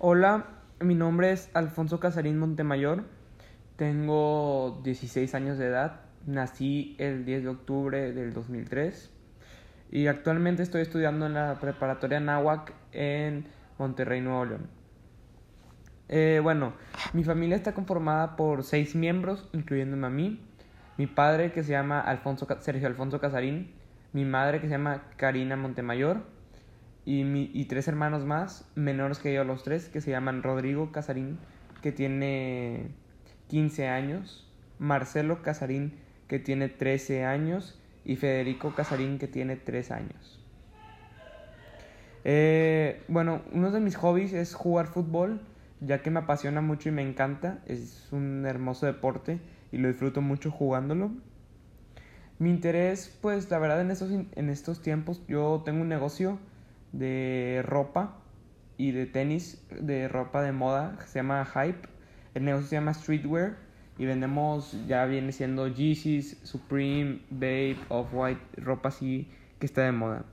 Hola, mi nombre es Alfonso Casarín Montemayor. Tengo 16 años de edad. Nací el 10 de octubre del 2003. Y actualmente estoy estudiando en la preparatoria Nahuac en Monterrey, Nuevo León. Eh, bueno, mi familia está conformada por seis miembros, incluyéndome a mí. Mi padre, que se llama Alfonso, Sergio Alfonso Casarín. Mi madre, que se llama Karina Montemayor y, mi, y tres hermanos más, menores que yo los tres, que se llaman Rodrigo Casarín, que tiene 15 años, Marcelo Casarín, que tiene 13 años, y Federico Casarín, que tiene 3 años. Eh, bueno, uno de mis hobbies es jugar fútbol, ya que me apasiona mucho y me encanta. Es un hermoso deporte y lo disfruto mucho jugándolo. Mi interés, pues la verdad en estos, en estos tiempos yo tengo un negocio de ropa y de tenis, de ropa de moda, se llama Hype. El negocio se llama Streetwear y vendemos, ya viene siendo Yeezys, Supreme, Babe, Off-White, ropa así que está de moda.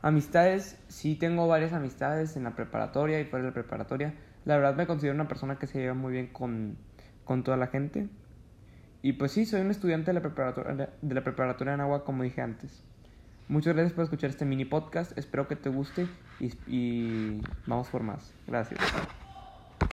Amistades, sí tengo varias amistades en la preparatoria y fuera de la preparatoria. La verdad me considero una persona que se lleva muy bien con, con toda la gente. Y pues sí, soy un estudiante de la preparatoria, de la preparatoria en agua, como dije antes. Muchas gracias por escuchar este mini podcast. Espero que te guste y, y vamos por más. Gracias.